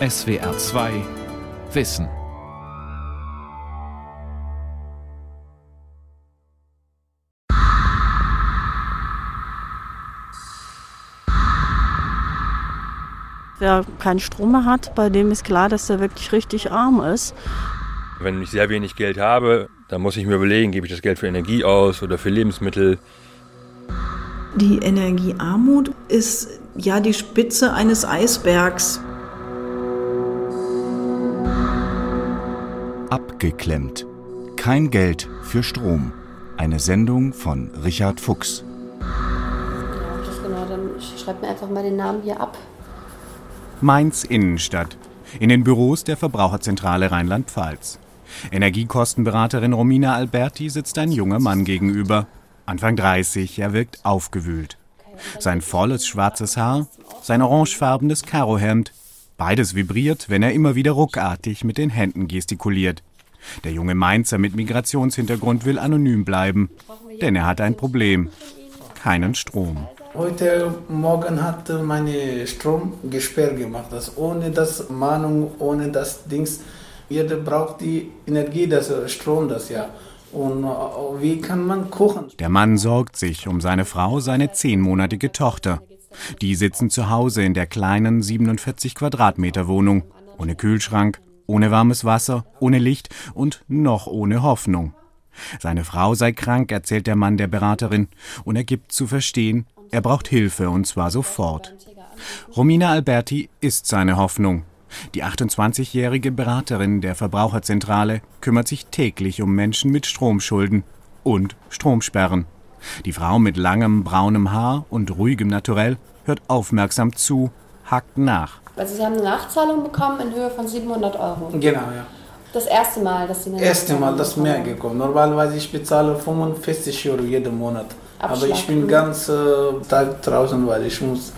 SWR 2 Wissen. Wer keinen Strom mehr hat, bei dem ist klar, dass er wirklich richtig arm ist. Wenn ich sehr wenig Geld habe, dann muss ich mir überlegen, gebe ich das Geld für Energie aus oder für Lebensmittel. Die Energiearmut ist ja die Spitze eines Eisbergs. Abgeklemmt. Kein Geld für Strom. Eine Sendung von Richard Fuchs. Ja, das genau. Dann schreibt mir einfach mal den Namen hier ab. Mainz Innenstadt. In den Büros der Verbraucherzentrale Rheinland-Pfalz. Energiekostenberaterin Romina Alberti sitzt ein junger Mann gegenüber. Anfang 30, er wirkt aufgewühlt. Sein volles schwarzes Haar, sein orangefarbenes Karohemd. Beides vibriert, wenn er immer wieder ruckartig mit den Händen gestikuliert. Der junge Mainzer mit Migrationshintergrund will anonym bleiben, denn er hat ein Problem. Keinen Strom. Heute Morgen hat meine Strom gesperrt gemacht. Das ohne das Mahnung, ohne das Dings. Jeder braucht die Energie, das Strom, das ja. Und äh, wie kann man kochen? Der Mann sorgt sich um seine Frau, seine zehnmonatige Tochter. Die sitzen zu Hause in der kleinen 47 Quadratmeter Wohnung. Ohne Kühlschrank, ohne warmes Wasser, ohne Licht und noch ohne Hoffnung. Seine Frau sei krank, erzählt der Mann der Beraterin, und er gibt zu verstehen, er braucht Hilfe und zwar sofort. Romina Alberti ist seine Hoffnung. Die 28-jährige Beraterin der Verbraucherzentrale kümmert sich täglich um Menschen mit Stromschulden und Stromsperren. Die Frau mit langem braunem Haar und ruhigem Naturell hört aufmerksam zu, hackt nach. Also Sie haben eine Nachzahlung bekommen in Höhe von 700 Euro. Genau, ja. Das erste Mal, dass Sie eine Erste Mal, Nachzahlung das mehr gekommen. Normalerweise ich bezahle 45 Euro jeden Monat. Aber Abschlag, ich bin mhm. ganz äh, Tag draußen, weil ich muss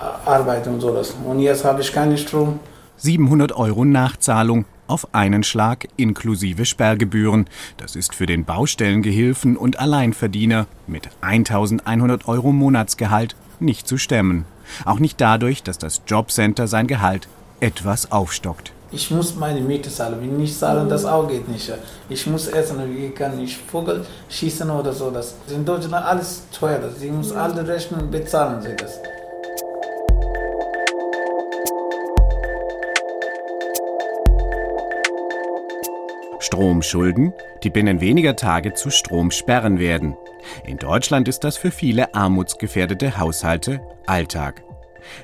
äh, arbeiten und sowas. Und jetzt habe ich keinen Strom. 700 Euro Nachzahlung auf einen Schlag inklusive Sperrgebühren. Das ist für den Baustellengehilfen und Alleinverdiener mit 1100 Euro Monatsgehalt nicht zu stemmen. Auch nicht dadurch, dass das Jobcenter sein Gehalt etwas aufstockt. Ich muss meine Miete zahlen. Wenn ich nicht zahle, das auch geht nicht. Ich muss essen, wie kann ich Vogel schießen oder so. Das ist in Deutschland alles teuer. Sie muss alle rechnen, bezahlen sie das. Stromschulden, die binnen weniger Tage zu Stromsperren werden. In Deutschland ist das für viele armutsgefährdete Haushalte Alltag.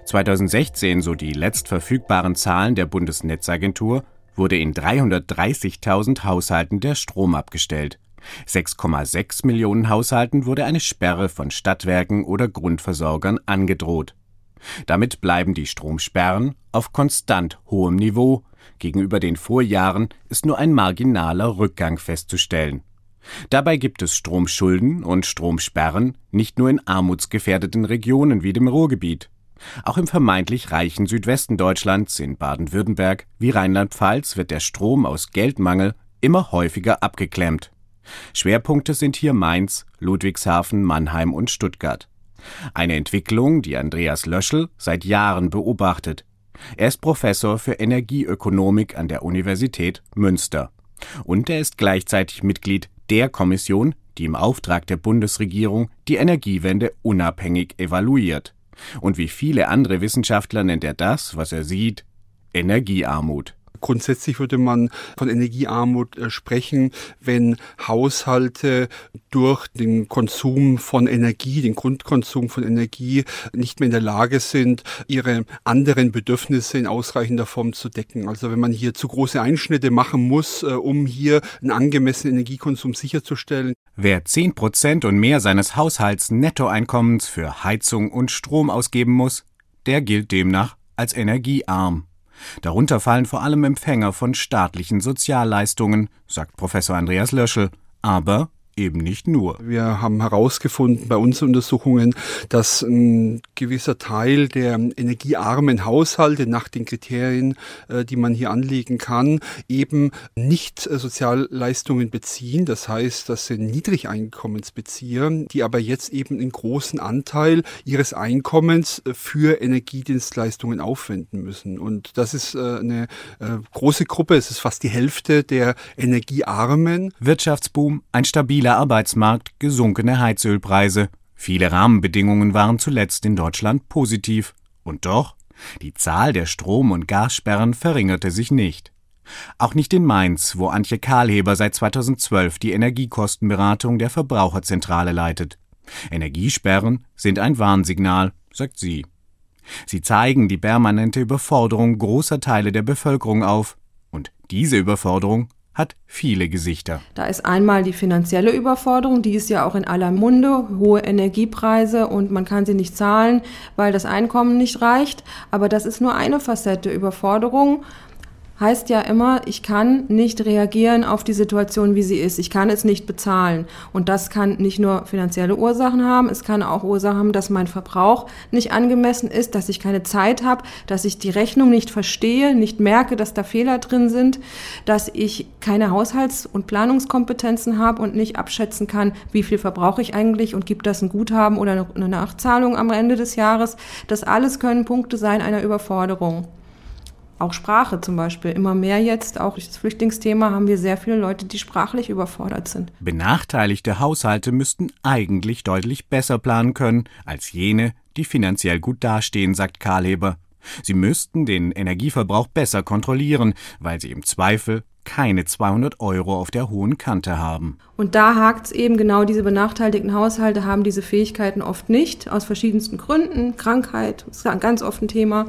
2016, so die letztverfügbaren Zahlen der Bundesnetzagentur, wurde in 330.000 Haushalten der Strom abgestellt. 6,6 Millionen Haushalten wurde eine Sperre von Stadtwerken oder Grundversorgern angedroht. Damit bleiben die Stromsperren auf konstant hohem Niveau. Gegenüber den Vorjahren ist nur ein marginaler Rückgang festzustellen. Dabei gibt es Stromschulden und Stromsperren nicht nur in armutsgefährdeten Regionen wie dem Ruhrgebiet. Auch im vermeintlich reichen Südwesten Deutschlands, in Baden-Württemberg wie Rheinland-Pfalz, wird der Strom aus Geldmangel immer häufiger abgeklemmt. Schwerpunkte sind hier Mainz, Ludwigshafen, Mannheim und Stuttgart. Eine Entwicklung, die Andreas Löschel seit Jahren beobachtet. Er ist Professor für Energieökonomik an der Universität Münster. Und er ist gleichzeitig Mitglied der Kommission, die im Auftrag der Bundesregierung die Energiewende unabhängig evaluiert. Und wie viele andere Wissenschaftler nennt er das, was er sieht, Energiearmut. Grundsätzlich würde man von Energiearmut äh, sprechen, wenn Haushalte durch den Konsum von Energie, den Grundkonsum von Energie nicht mehr in der Lage sind, ihre anderen Bedürfnisse in ausreichender Form zu decken. Also wenn man hier zu große Einschnitte machen muss, äh, um hier einen angemessenen Energiekonsum sicherzustellen. Wer 10 Prozent und mehr seines Haushalts Nettoeinkommens für Heizung und Strom ausgeben muss, der gilt demnach als energiearm. Darunter fallen vor allem Empfänger von staatlichen Sozialleistungen, sagt Professor Andreas Löschel, aber eben nicht nur. Wir haben herausgefunden bei unseren Untersuchungen, dass ein gewisser Teil der energiearmen Haushalte nach den Kriterien, äh, die man hier anlegen kann, eben nicht äh, Sozialleistungen beziehen. Das heißt, das sind Niedrigeinkommensbezieher, die aber jetzt eben einen großen Anteil ihres Einkommens äh, für Energiedienstleistungen aufwenden müssen. Und das ist eine große Gruppe. Es ist fast die Hälfte der Energiearmen. Wirtschaftsboom, ein stabiler stabiler Arbeitsmarkt, gesunkene Heizölpreise. Viele Rahmenbedingungen waren zuletzt in Deutschland positiv. Und doch, die Zahl der Strom- und Gassperren verringerte sich nicht. Auch nicht in Mainz, wo Antje Kahlheber seit 2012 die Energiekostenberatung der Verbraucherzentrale leitet. Energiesperren sind ein Warnsignal, sagt sie. Sie zeigen die permanente Überforderung großer Teile der Bevölkerung auf. Und diese Überforderung hat viele Gesichter. Da ist einmal die finanzielle Überforderung, die ist ja auch in aller Munde, hohe Energiepreise und man kann sie nicht zahlen, weil das Einkommen nicht reicht. Aber das ist nur eine Facette Überforderung heißt ja immer, ich kann nicht reagieren auf die Situation, wie sie ist. Ich kann es nicht bezahlen. Und das kann nicht nur finanzielle Ursachen haben, es kann auch Ursachen haben, dass mein Verbrauch nicht angemessen ist, dass ich keine Zeit habe, dass ich die Rechnung nicht verstehe, nicht merke, dass da Fehler drin sind, dass ich keine Haushalts- und Planungskompetenzen habe und nicht abschätzen kann, wie viel verbrauche ich eigentlich und gibt das ein Guthaben oder eine Nachzahlung am Ende des Jahres. Das alles können Punkte sein einer Überforderung. Auch Sprache zum Beispiel. Immer mehr jetzt, auch durch das Flüchtlingsthema, haben wir sehr viele Leute, die sprachlich überfordert sind. Benachteiligte Haushalte müssten eigentlich deutlich besser planen können als jene, die finanziell gut dastehen, sagt Karlheber. Sie müssten den Energieverbrauch besser kontrollieren, weil sie im Zweifel keine 200 Euro auf der hohen Kante haben. Und da hakt es eben genau, diese benachteiligten Haushalte haben diese Fähigkeiten oft nicht, aus verschiedensten Gründen. Krankheit ist ein ganz oft ein Thema.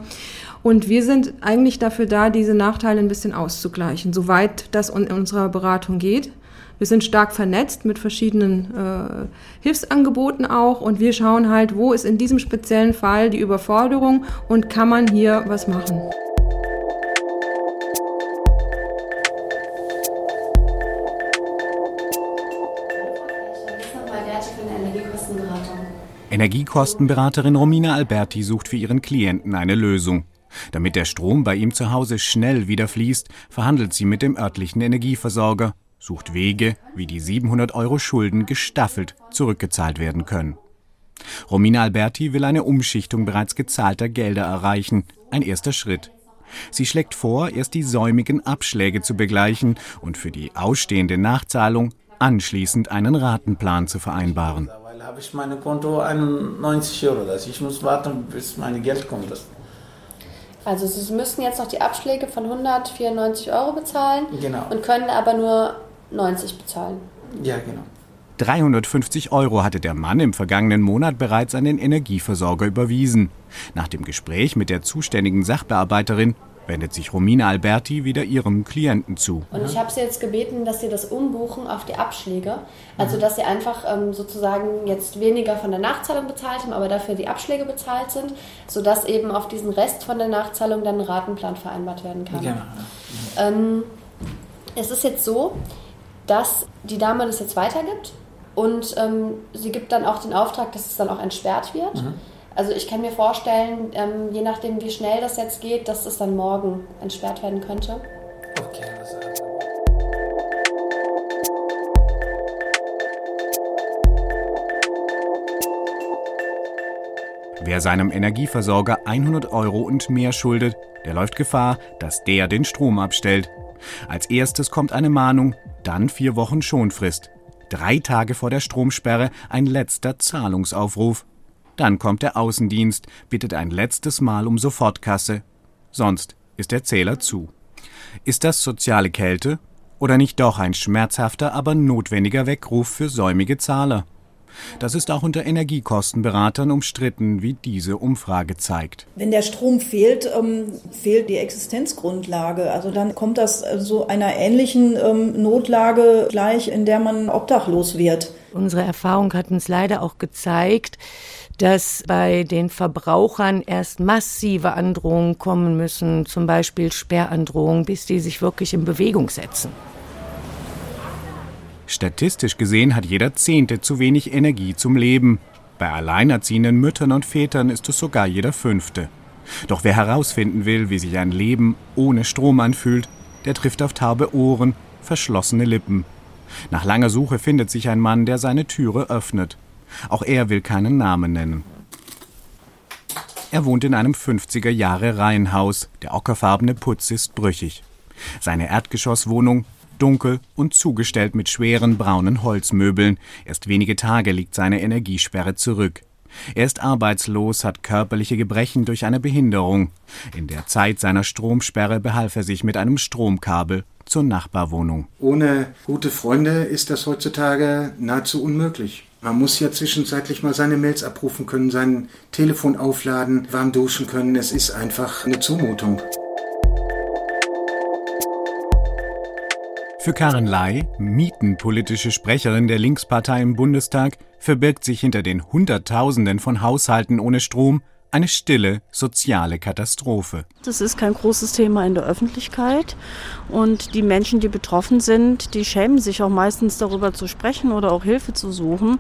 Und wir sind eigentlich dafür da, diese Nachteile ein bisschen auszugleichen, soweit das in unserer Beratung geht. Wir sind stark vernetzt mit verschiedenen äh, Hilfsangeboten auch und wir schauen halt, wo ist in diesem speziellen Fall die Überforderung und kann man hier was machen. Energiekostenberaterin Romina Alberti sucht für ihren Klienten eine Lösung. Damit der Strom bei ihm zu Hause schnell wieder fließt, verhandelt sie mit dem örtlichen Energieversorger, sucht Wege, wie die 700 Euro Schulden gestaffelt zurückgezahlt werden können. Romina Alberti will eine Umschichtung bereits gezahlter Gelder erreichen, ein erster Schritt. Sie schlägt vor, erst die säumigen Abschläge zu begleichen und für die ausstehende Nachzahlung anschließend einen Ratenplan zu vereinbaren. Weil habe ich mein Konto 91 Euro, dass ich muss warten, bis mein Geld kommt. Also Sie müssten jetzt noch die Abschläge von 194 Euro bezahlen genau. und können aber nur 90 bezahlen. Ja, genau. 350 Euro hatte der Mann im vergangenen Monat bereits an den Energieversorger überwiesen. Nach dem Gespräch mit der zuständigen Sachbearbeiterin wendet sich Romina Alberti wieder ihrem Klienten zu. Und ich habe sie jetzt gebeten, dass sie das umbuchen auf die Abschläge. Also dass sie einfach ähm, sozusagen jetzt weniger von der Nachzahlung bezahlt haben, aber dafür die Abschläge bezahlt sind, sodass eben auf diesen Rest von der Nachzahlung dann ein Ratenplan vereinbart werden kann. Genau. Ähm, es ist jetzt so, dass die Dame das jetzt weitergibt und ähm, sie gibt dann auch den Auftrag, dass es dann auch entsperrt wird. Mhm. Also ich kann mir vorstellen, ähm, je nachdem wie schnell das jetzt geht, dass es dann morgen entsperrt werden könnte. Okay, also. Wer seinem Energieversorger 100 Euro und mehr schuldet, der läuft Gefahr, dass der den Strom abstellt. Als erstes kommt eine Mahnung, dann vier Wochen Schonfrist. Drei Tage vor der Stromsperre ein letzter Zahlungsaufruf. Dann kommt der Außendienst, bittet ein letztes Mal um Sofortkasse. Sonst ist der Zähler zu. Ist das soziale Kälte oder nicht doch ein schmerzhafter, aber notwendiger Weckruf für säumige Zahler? Das ist auch unter Energiekostenberatern umstritten, wie diese Umfrage zeigt. Wenn der Strom fehlt, ähm, fehlt die Existenzgrundlage. Also dann kommt das äh, so einer ähnlichen ähm, Notlage gleich, in der man obdachlos wird. Unsere Erfahrung hat uns leider auch gezeigt, dass bei den Verbrauchern erst massive Androhungen kommen müssen, zum Beispiel Sperrandrohungen, bis die sich wirklich in Bewegung setzen. Statistisch gesehen hat jeder Zehnte zu wenig Energie zum Leben. Bei alleinerziehenden Müttern und Vätern ist es sogar jeder Fünfte. Doch wer herausfinden will, wie sich ein Leben ohne Strom anfühlt, der trifft auf taube Ohren, verschlossene Lippen. Nach langer Suche findet sich ein Mann, der seine Türe öffnet. Auch er will keinen Namen nennen. Er wohnt in einem 50er Jahre Reihenhaus. Der ockerfarbene Putz ist brüchig. Seine Erdgeschosswohnung dunkel und zugestellt mit schweren braunen Holzmöbeln. Erst wenige Tage liegt seine Energiesperre zurück. Er ist arbeitslos, hat körperliche Gebrechen durch eine Behinderung. In der Zeit seiner Stromsperre behalf er sich mit einem Stromkabel zur Nachbarwohnung. Ohne gute Freunde ist das heutzutage nahezu unmöglich. Man muss ja zwischenzeitlich mal seine Mails abrufen können, sein Telefon aufladen, warm duschen können. Es ist einfach eine Zumutung. Für Karen Ley, mietenpolitische Sprecherin der Linkspartei im Bundestag, verbirgt sich hinter den Hunderttausenden von Haushalten ohne Strom eine stille soziale Katastrophe. Das ist kein großes Thema in der Öffentlichkeit und die Menschen, die betroffen sind, die schämen sich auch meistens darüber zu sprechen oder auch Hilfe zu suchen,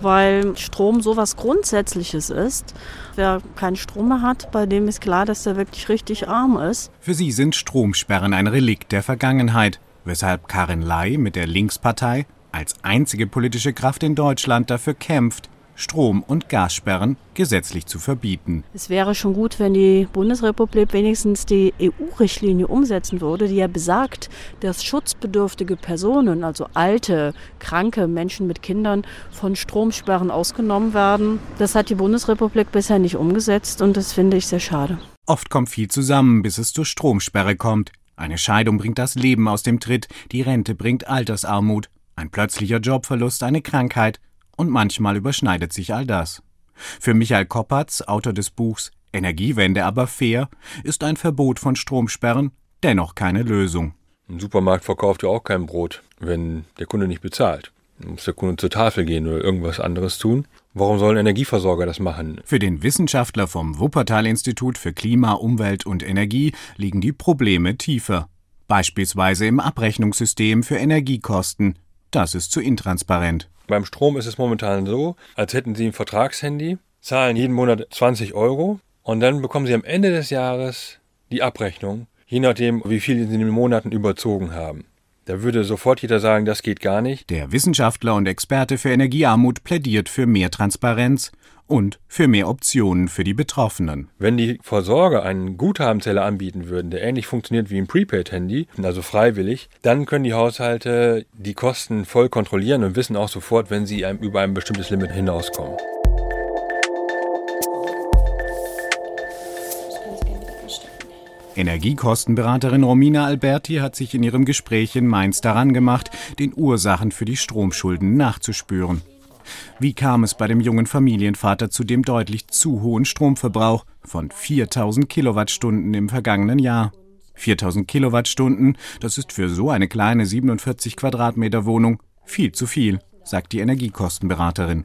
weil Strom so was Grundsätzliches ist. Wer keinen Strom mehr hat, bei dem ist klar, dass er wirklich richtig arm ist. Für sie sind Stromsperren ein Relikt der Vergangenheit weshalb Karin Ley mit der Linkspartei als einzige politische Kraft in Deutschland dafür kämpft, Strom- und Gassperren gesetzlich zu verbieten. Es wäre schon gut, wenn die Bundesrepublik wenigstens die EU-Richtlinie umsetzen würde, die ja besagt, dass schutzbedürftige Personen, also alte, kranke Menschen mit Kindern, von Stromsperren ausgenommen werden. Das hat die Bundesrepublik bisher nicht umgesetzt und das finde ich sehr schade. Oft kommt viel zusammen, bis es zur Stromsperre kommt. Eine Scheidung bringt das Leben aus dem Tritt, die Rente bringt Altersarmut, ein plötzlicher Jobverlust eine Krankheit und manchmal überschneidet sich all das. Für Michael Koppatz, Autor des Buchs Energiewende aber fair, ist ein Verbot von Stromsperren dennoch keine Lösung. Ein Supermarkt verkauft ja auch kein Brot, wenn der Kunde nicht bezahlt. Dann muss der Kunde zur Tafel gehen oder irgendwas anderes tun. Warum sollen Energieversorger das machen? Für den Wissenschaftler vom Wuppertal-Institut für Klima, Umwelt und Energie liegen die Probleme tiefer. Beispielsweise im Abrechnungssystem für Energiekosten. Das ist zu intransparent. Beim Strom ist es momentan so, als hätten Sie ein Vertragshandy, zahlen jeden Monat 20 Euro und dann bekommen Sie am Ende des Jahres die Abrechnung, je nachdem, wie viel Sie in den Monaten überzogen haben. Da würde sofort jeder sagen, das geht gar nicht. Der Wissenschaftler und Experte für Energiearmut plädiert für mehr Transparenz und für mehr Optionen für die Betroffenen. Wenn die Versorger einen Guthabenzähler anbieten würden, der ähnlich funktioniert wie ein Prepaid-Handy, also freiwillig, dann können die Haushalte die Kosten voll kontrollieren und wissen auch sofort, wenn sie über ein bestimmtes Limit hinauskommen. Energiekostenberaterin Romina Alberti hat sich in ihrem Gespräch in Mainz daran gemacht, den Ursachen für die Stromschulden nachzuspüren. Wie kam es bei dem jungen Familienvater zu dem deutlich zu hohen Stromverbrauch von 4000 Kilowattstunden im vergangenen Jahr? 4000 Kilowattstunden, das ist für so eine kleine 47 Quadratmeter Wohnung viel zu viel, sagt die Energiekostenberaterin.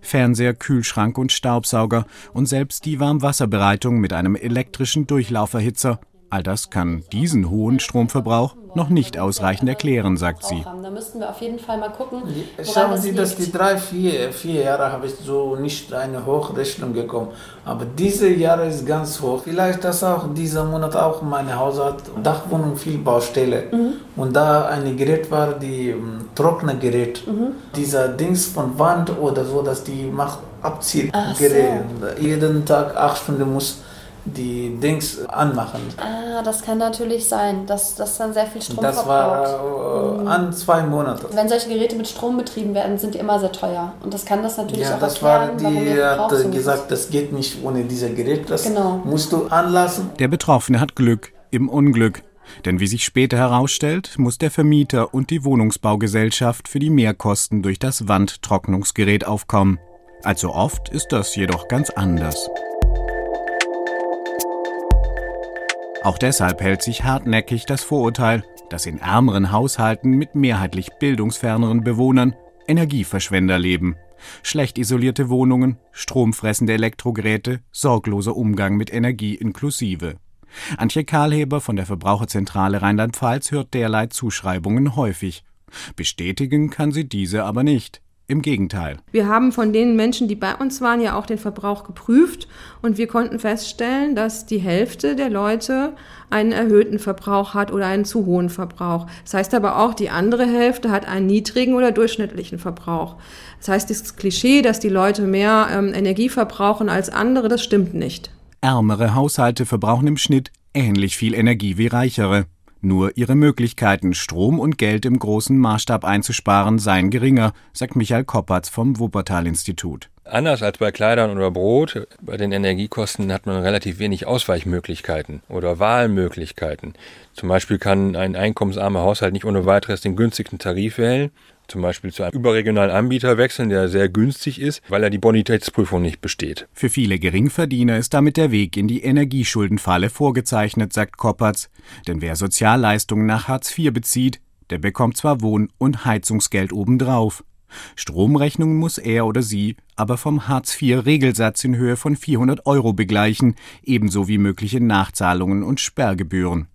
Fernseher, Kühlschrank und Staubsauger und selbst die Warmwasserbereitung mit einem elektrischen Durchlauferhitzer. All das kann diesen hohen Stromverbrauch noch nicht ausreichend erklären, sagt sie. Da müssten wir auf jeden Fall mal gucken. Schauen Sie, dass die drei, vier, vier Jahre habe ich so nicht eine Hochrechnung bekommen. Aber diese Jahre ist ganz hoch. Vielleicht, dass auch dieser Monat auch meine Haushalt Dachwohnung viel Baustelle. Mhm. Und da ein Gerät war, die ähm, Trocknergerät. Mhm. Dieser Dings von Wand oder so, dass die macht Abziehgerät. So. Jeden Tag acht Stunden muss die Dings anmachen. Ah, das kann natürlich sein, dass das dann sehr viel Strom das verbraucht. Das war äh, an zwei Monaten. Wenn solche Geräte mit Strom betrieben werden, sind die immer sehr teuer. Und das kann das natürlich ja, auch das erklären, war die hat gesagt, das geht nicht ohne dieses Gerät. Das genau. musst du anlassen. Der Betroffene hat Glück im Unglück. Denn wie sich später herausstellt, muss der Vermieter und die Wohnungsbaugesellschaft für die Mehrkosten durch das Wandtrocknungsgerät aufkommen. Allzu oft ist das jedoch ganz anders. Auch deshalb hält sich hartnäckig das Vorurteil, dass in ärmeren Haushalten mit mehrheitlich bildungsferneren Bewohnern Energieverschwender leben. Schlecht isolierte Wohnungen, stromfressende Elektrogeräte, sorgloser Umgang mit Energie inklusive. Antje Karlheber von der Verbraucherzentrale Rheinland-Pfalz hört derlei Zuschreibungen häufig. Bestätigen kann sie diese aber nicht. Im Gegenteil. Wir haben von den Menschen, die bei uns waren, ja auch den Verbrauch geprüft und wir konnten feststellen, dass die Hälfte der Leute einen erhöhten Verbrauch hat oder einen zu hohen Verbrauch. Das heißt aber auch, die andere Hälfte hat einen niedrigen oder durchschnittlichen Verbrauch. Das heißt, das Klischee, dass die Leute mehr ähm, Energie verbrauchen als andere, das stimmt nicht. Ärmere Haushalte verbrauchen im Schnitt ähnlich viel Energie wie reichere. Nur ihre Möglichkeiten, Strom und Geld im großen Maßstab einzusparen, seien geringer, sagt Michael Koppertz vom Wuppertal-Institut. Anders als bei Kleidern oder Brot, bei den Energiekosten hat man relativ wenig Ausweichmöglichkeiten oder Wahlmöglichkeiten. Zum Beispiel kann ein einkommensarmer Haushalt nicht ohne weiteres den günstigsten Tarif wählen, zum Beispiel zu einem überregionalen Anbieter wechseln, der sehr günstig ist, weil er die Bonitätsprüfung nicht besteht. Für viele Geringverdiener ist damit der Weg in die Energieschuldenfalle vorgezeichnet, sagt Koppertz. Denn wer Sozialleistungen nach Hartz IV bezieht, der bekommt zwar Wohn- und Heizungsgeld obendrauf. Stromrechnungen muss er oder sie aber vom Hartz-IV-Regelsatz in Höhe von 400 Euro begleichen, ebenso wie mögliche Nachzahlungen und Sperrgebühren.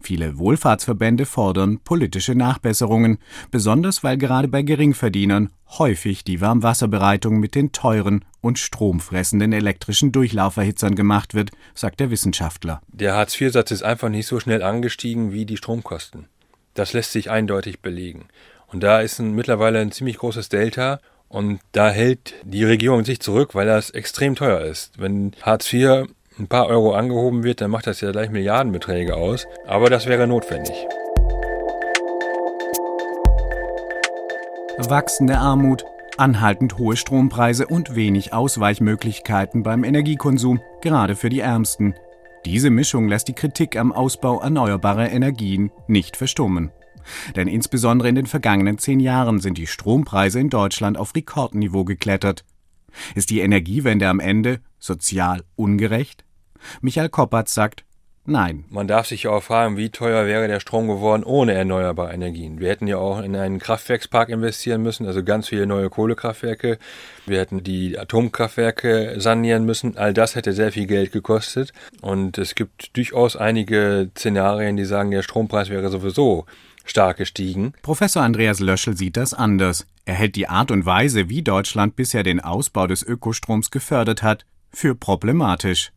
Viele Wohlfahrtsverbände fordern politische Nachbesserungen, besonders weil gerade bei Geringverdienern häufig die Warmwasserbereitung mit den teuren und stromfressenden elektrischen Durchlauferhitzern gemacht wird, sagt der Wissenschaftler. Der Hartz-IV-Satz ist einfach nicht so schnell angestiegen wie die Stromkosten. Das lässt sich eindeutig belegen. Und da ist ein, mittlerweile ein ziemlich großes Delta und da hält die Regierung sich zurück, weil das extrem teuer ist. Wenn Hartz IV ein paar Euro angehoben wird, dann macht das ja gleich Milliardenbeträge aus. Aber das wäre notwendig. Wachsende Armut, anhaltend hohe Strompreise und wenig Ausweichmöglichkeiten beim Energiekonsum, gerade für die Ärmsten. Diese Mischung lässt die Kritik am Ausbau erneuerbarer Energien nicht verstummen. Denn insbesondere in den vergangenen zehn Jahren sind die Strompreise in Deutschland auf Rekordniveau geklettert. Ist die Energiewende am Ende sozial ungerecht? Michael Koppertz sagt, Nein. Man darf sich ja auch fragen, wie teuer wäre der Strom geworden ohne erneuerbare Energien. Wir hätten ja auch in einen Kraftwerkspark investieren müssen, also ganz viele neue Kohlekraftwerke. Wir hätten die Atomkraftwerke sanieren müssen. All das hätte sehr viel Geld gekostet. Und es gibt durchaus einige Szenarien, die sagen, der Strompreis wäre sowieso stark gestiegen. Professor Andreas Löschel sieht das anders. Er hält die Art und Weise, wie Deutschland bisher den Ausbau des Ökostroms gefördert hat, für problematisch.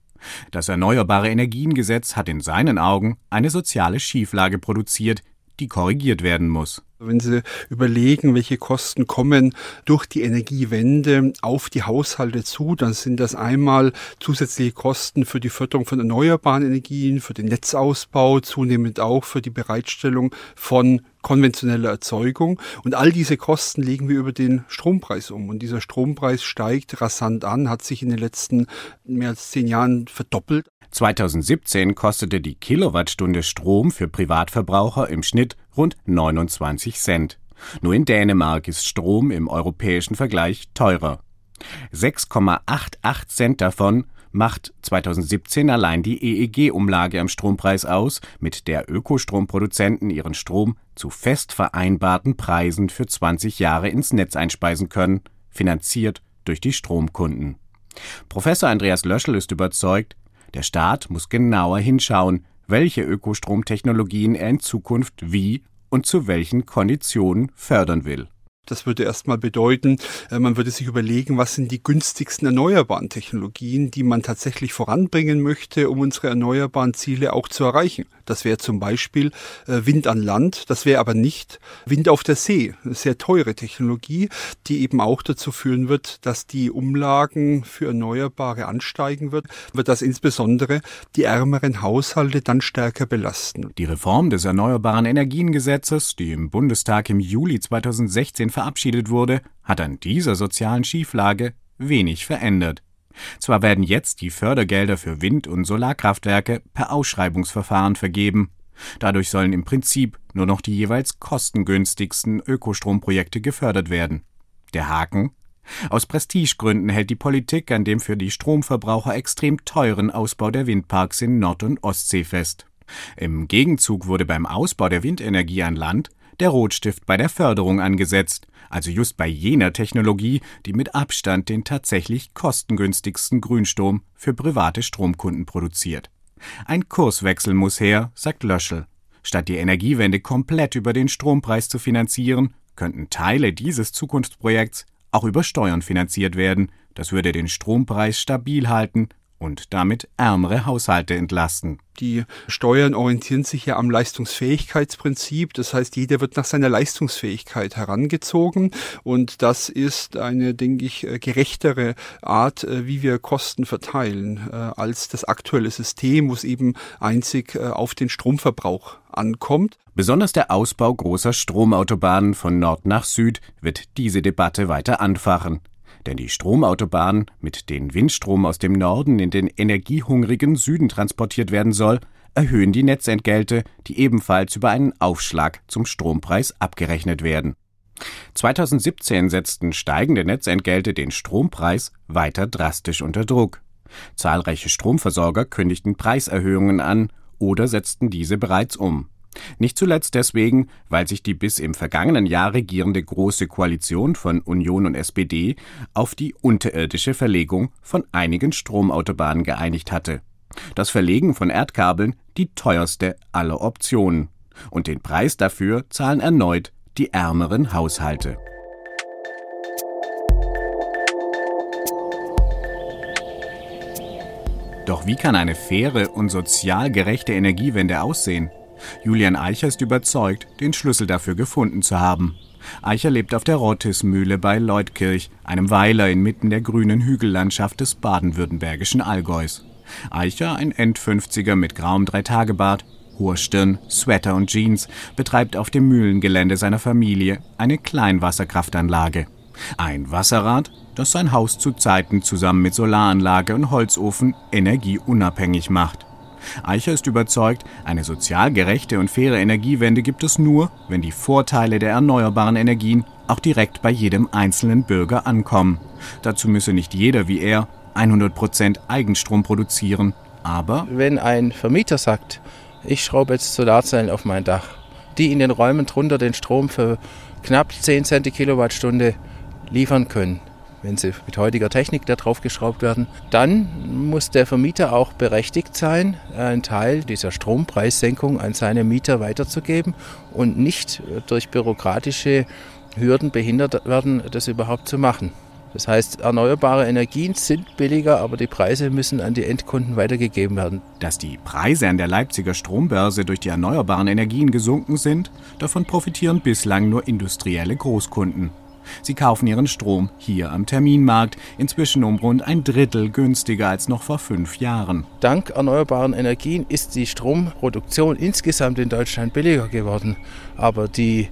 Das Erneuerbare Energiengesetz hat in seinen Augen eine soziale Schieflage produziert, die korrigiert werden muss. Wenn Sie überlegen, welche Kosten kommen durch die Energiewende auf die Haushalte zu, dann sind das einmal zusätzliche Kosten für die Förderung von erneuerbaren Energien, für den Netzausbau, zunehmend auch für die Bereitstellung von konventioneller Erzeugung. Und all diese Kosten legen wir über den Strompreis um. Und dieser Strompreis steigt rasant an, hat sich in den letzten mehr als zehn Jahren verdoppelt. 2017 kostete die Kilowattstunde Strom für Privatverbraucher im Schnitt rund 29 Cent. Nur in Dänemark ist Strom im europäischen Vergleich teurer. 6,88 Cent davon macht 2017 allein die EEG-Umlage am Strompreis aus, mit der Ökostromproduzenten ihren Strom zu fest vereinbarten Preisen für 20 Jahre ins Netz einspeisen können, finanziert durch die Stromkunden. Professor Andreas Löschel ist überzeugt, der Staat muss genauer hinschauen, welche Ökostromtechnologien er in Zukunft wie und zu welchen Konditionen fördern will. Das würde erstmal bedeuten, äh, man würde sich überlegen, was sind die günstigsten erneuerbaren Technologien, die man tatsächlich voranbringen möchte, um unsere erneuerbaren Ziele auch zu erreichen. Das wäre zum Beispiel äh, Wind an Land, das wäre aber nicht Wind auf der See, eine sehr teure Technologie, die eben auch dazu führen wird, dass die Umlagen für Erneuerbare ansteigen wird, wird das insbesondere die ärmeren Haushalte dann stärker belasten. Die Reform des Erneuerbaren Energiengesetzes, die im Bundestag im Juli 2016 verabschiedet wurde, hat an dieser sozialen Schieflage wenig verändert. Zwar werden jetzt die Fördergelder für Wind- und Solarkraftwerke per Ausschreibungsverfahren vergeben. Dadurch sollen im Prinzip nur noch die jeweils kostengünstigsten Ökostromprojekte gefördert werden. Der Haken? Aus Prestigegründen hält die Politik an dem für die Stromverbraucher extrem teuren Ausbau der Windparks in Nord- und Ostsee fest. Im Gegenzug wurde beim Ausbau der Windenergie an Land der Rotstift bei der Förderung angesetzt, also just bei jener Technologie, die mit Abstand den tatsächlich kostengünstigsten Grünstrom für private Stromkunden produziert. Ein Kurswechsel muss her, sagt Löschel. Statt die Energiewende komplett über den Strompreis zu finanzieren, könnten Teile dieses Zukunftsprojekts auch über Steuern finanziert werden. Das würde den Strompreis stabil halten und damit ärmere Haushalte entlasten. Die Steuern orientieren sich ja am Leistungsfähigkeitsprinzip. Das heißt, jeder wird nach seiner Leistungsfähigkeit herangezogen. Und das ist eine, denke ich, äh, gerechtere Art, äh, wie wir Kosten verteilen, äh, als das aktuelle System, wo es eben einzig auf den Stromverbrauch ankommt. Besonders der Ausbau großer Stromautobahnen von Nord nach Süd wird diese Debatte weiter anfachen. Denn die Stromautobahn, mit denen Windstrom aus dem Norden in den energiehungrigen Süden transportiert werden soll, erhöhen die Netzentgelte, die ebenfalls über einen Aufschlag zum Strompreis abgerechnet werden. 2017 setzten steigende Netzentgelte den Strompreis weiter drastisch unter Druck. Zahlreiche Stromversorger kündigten Preiserhöhungen an oder setzten diese bereits um. Nicht zuletzt deswegen, weil sich die bis im vergangenen Jahr regierende Große Koalition von Union und SPD auf die unterirdische Verlegung von einigen Stromautobahnen geeinigt hatte. Das Verlegen von Erdkabeln die teuerste aller Optionen. Und den Preis dafür zahlen erneut die ärmeren Haushalte. Doch wie kann eine faire und sozial gerechte Energiewende aussehen? Julian Eicher ist überzeugt, den Schlüssel dafür gefunden zu haben. Eicher lebt auf der Rottismühle bei Leutkirch, einem Weiler inmitten der grünen Hügellandschaft des baden-württembergischen Allgäus. Eicher, ein End-50er mit grauem Dreitagebart, hoher Stirn, Sweater und Jeans, betreibt auf dem Mühlengelände seiner Familie eine Kleinwasserkraftanlage. Ein Wasserrad, das sein Haus zu Zeiten zusammen mit Solaranlage und Holzofen energieunabhängig macht. Eicher ist überzeugt, eine sozial gerechte und faire Energiewende gibt es nur, wenn die Vorteile der erneuerbaren Energien auch direkt bei jedem einzelnen Bürger ankommen. Dazu müsse nicht jeder wie er 100% Eigenstrom produzieren, aber wenn ein Vermieter sagt, ich schraube jetzt Solarzellen auf mein Dach, die in den Räumen drunter den Strom für knapp 10 Cent die Kilowattstunde liefern können, wenn sie mit heutiger Technik da drauf geschraubt werden, dann muss der Vermieter auch berechtigt sein, einen Teil dieser Strompreissenkung an seine Mieter weiterzugeben und nicht durch bürokratische Hürden behindert werden, das überhaupt zu machen. Das heißt, erneuerbare Energien sind billiger, aber die Preise müssen an die Endkunden weitergegeben werden. Dass die Preise an der Leipziger Strombörse durch die erneuerbaren Energien gesunken sind, davon profitieren bislang nur industrielle Großkunden. Sie kaufen ihren Strom hier am Terminmarkt, inzwischen um rund ein Drittel günstiger als noch vor fünf Jahren. Dank erneuerbaren Energien ist die Stromproduktion insgesamt in Deutschland billiger geworden. Aber die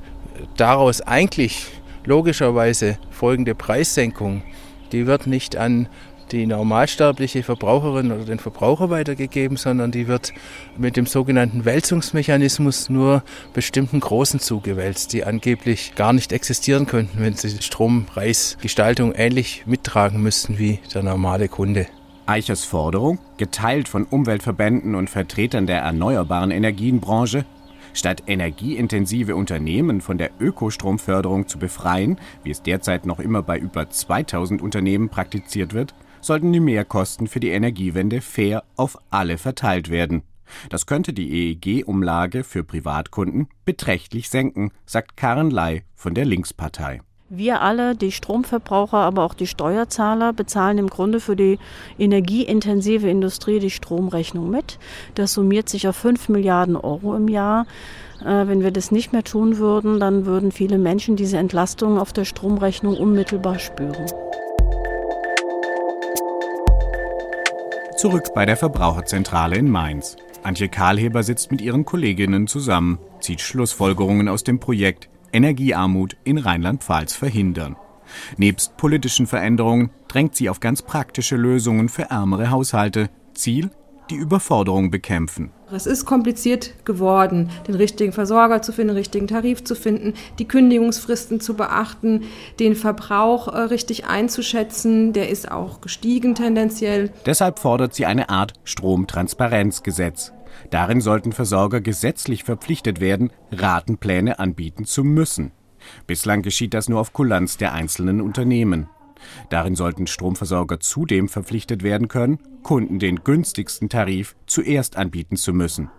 daraus eigentlich logischerweise folgende Preissenkung, die wird nicht an die normalsterbliche Verbraucherin oder den Verbraucher weitergegeben, sondern die wird mit dem sogenannten Wälzungsmechanismus nur bestimmten Großen zugewälzt, die angeblich gar nicht existieren könnten, wenn sie Strompreisgestaltung ähnlich mittragen müssten wie der normale Kunde. Eichers Forderung, geteilt von Umweltverbänden und Vertretern der erneuerbaren Energienbranche, statt energieintensive Unternehmen von der Ökostromförderung zu befreien, wie es derzeit noch immer bei über 2000 Unternehmen praktiziert wird, sollten die Mehrkosten für die Energiewende fair auf alle verteilt werden. Das könnte die EEG-Umlage für Privatkunden beträchtlich senken, sagt Karen Ley von der Linkspartei. Wir alle, die Stromverbraucher, aber auch die Steuerzahler, bezahlen im Grunde für die energieintensive Industrie die Stromrechnung mit. Das summiert sich auf 5 Milliarden Euro im Jahr. Äh, wenn wir das nicht mehr tun würden, dann würden viele Menschen diese Entlastung auf der Stromrechnung unmittelbar spüren. Zurück bei der Verbraucherzentrale in Mainz. Antje Karlheber sitzt mit ihren Kolleginnen zusammen, zieht Schlussfolgerungen aus dem Projekt Energiearmut in Rheinland-Pfalz verhindern. Nebst politischen Veränderungen drängt sie auf ganz praktische Lösungen für ärmere Haushalte. Ziel die Überforderung bekämpfen. Es ist kompliziert geworden, den richtigen Versorger zu finden, den richtigen Tarif zu finden, die Kündigungsfristen zu beachten, den Verbrauch äh, richtig einzuschätzen. Der ist auch gestiegen tendenziell. Deshalb fordert sie eine Art Stromtransparenzgesetz. Darin sollten Versorger gesetzlich verpflichtet werden, Ratenpläne anbieten zu müssen. Bislang geschieht das nur auf Kulanz der einzelnen Unternehmen. Darin sollten Stromversorger zudem verpflichtet werden können, Kunden den günstigsten Tarif zuerst anbieten zu müssen.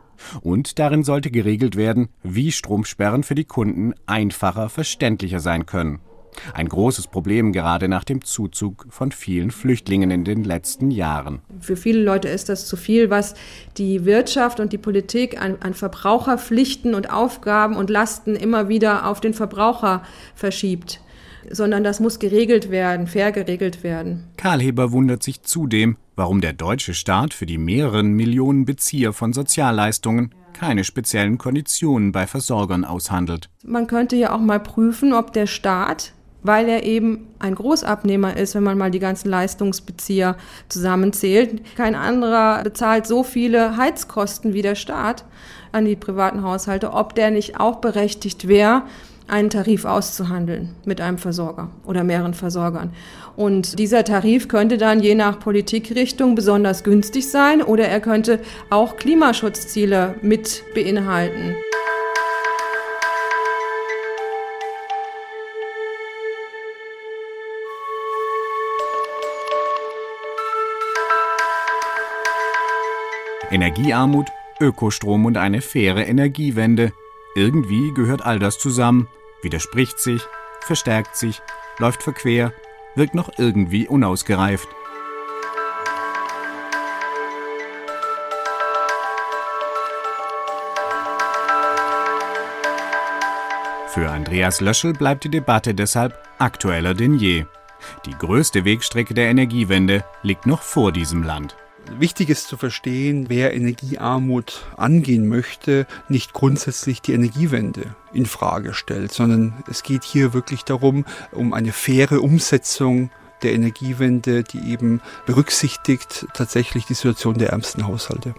Und darin sollte geregelt werden, wie Stromsperren für die Kunden einfacher verständlicher sein können. Ein großes Problem gerade nach dem Zuzug von vielen Flüchtlingen in den letzten Jahren. Für viele Leute ist das zu viel, was die Wirtschaft und die Politik an, an Verbraucherpflichten und Aufgaben und Lasten immer wieder auf den Verbraucher verschiebt sondern das muss geregelt werden, fair geregelt werden. Karl Heber wundert sich zudem, warum der deutsche Staat für die mehreren Millionen Bezieher von Sozialleistungen keine speziellen Konditionen bei Versorgern aushandelt. Man könnte ja auch mal prüfen, ob der Staat weil er eben ein Großabnehmer ist, wenn man mal die ganzen Leistungsbezieher zusammenzählt. Kein anderer bezahlt so viele Heizkosten wie der Staat an die privaten Haushalte, ob der nicht auch berechtigt wäre, einen Tarif auszuhandeln mit einem Versorger oder mehreren Versorgern. Und dieser Tarif könnte dann je nach Politikrichtung besonders günstig sein oder er könnte auch Klimaschutzziele mit beinhalten. Energiearmut, Ökostrom und eine faire Energiewende. Irgendwie gehört all das zusammen, widerspricht sich, verstärkt sich, läuft verquer, wirkt noch irgendwie unausgereift. Für Andreas Löschel bleibt die Debatte deshalb aktueller denn je. Die größte Wegstrecke der Energiewende liegt noch vor diesem Land. Wichtig ist zu verstehen, wer Energiearmut angehen möchte, nicht grundsätzlich die Energiewende in Frage stellt, sondern es geht hier wirklich darum, um eine faire Umsetzung der Energiewende, die eben berücksichtigt tatsächlich die Situation der ärmsten Haushalte.